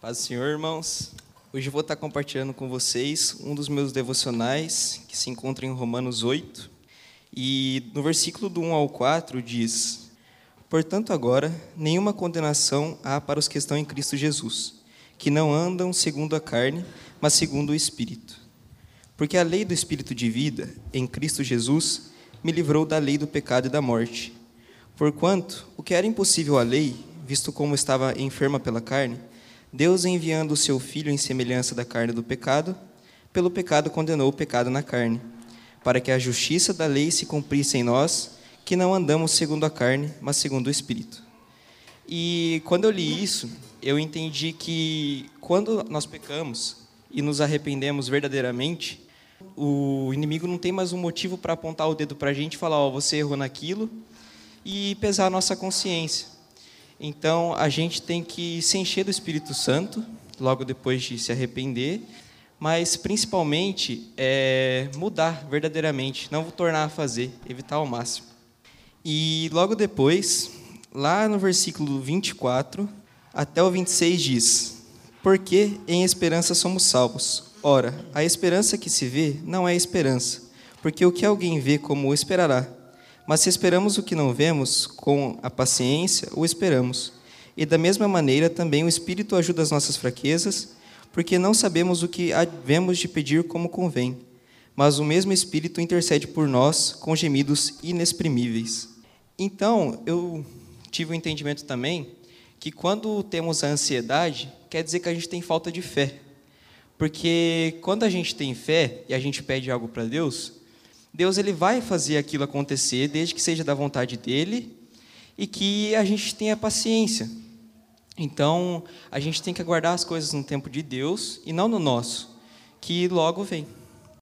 Paz do Senhor, irmãos. Hoje eu vou estar compartilhando com vocês um dos meus devocionais, que se encontra em Romanos 8. E no versículo do 1 ao 4 diz: Portanto, agora, nenhuma condenação há para os que estão em Cristo Jesus, que não andam segundo a carne, mas segundo o Espírito. Porque a lei do Espírito de vida, em Cristo Jesus, me livrou da lei do pecado e da morte. Porquanto, o que era impossível à lei, visto como estava enferma pela carne, Deus, enviando o seu Filho em semelhança da carne do pecado, pelo pecado condenou o pecado na carne, para que a justiça da lei se cumprisse em nós, que não andamos segundo a carne, mas segundo o Espírito. E quando eu li isso, eu entendi que quando nós pecamos e nos arrependemos verdadeiramente, o inimigo não tem mais um motivo para apontar o dedo para a gente e falar: Ó, oh, você errou naquilo, e pesar a nossa consciência. Então, a gente tem que se encher do Espírito Santo, logo depois de se arrepender, mas principalmente é, mudar verdadeiramente, não tornar a fazer, evitar ao máximo. E logo depois, lá no versículo 24 até o 26 diz: Porque em esperança somos salvos. Ora, a esperança que se vê não é esperança, porque o que alguém vê, como esperará? Mas se esperamos o que não vemos, com a paciência o esperamos. E da mesma maneira também o Espírito ajuda as nossas fraquezas, porque não sabemos o que havemos de pedir como convém. Mas o mesmo Espírito intercede por nós com gemidos inexprimíveis. Então, eu tive o um entendimento também que quando temos a ansiedade, quer dizer que a gente tem falta de fé. Porque quando a gente tem fé e a gente pede algo para Deus, Deus ele vai fazer aquilo acontecer, desde que seja da vontade dele e que a gente tenha paciência. Então, a gente tem que aguardar as coisas no tempo de Deus e não no nosso, que logo vem.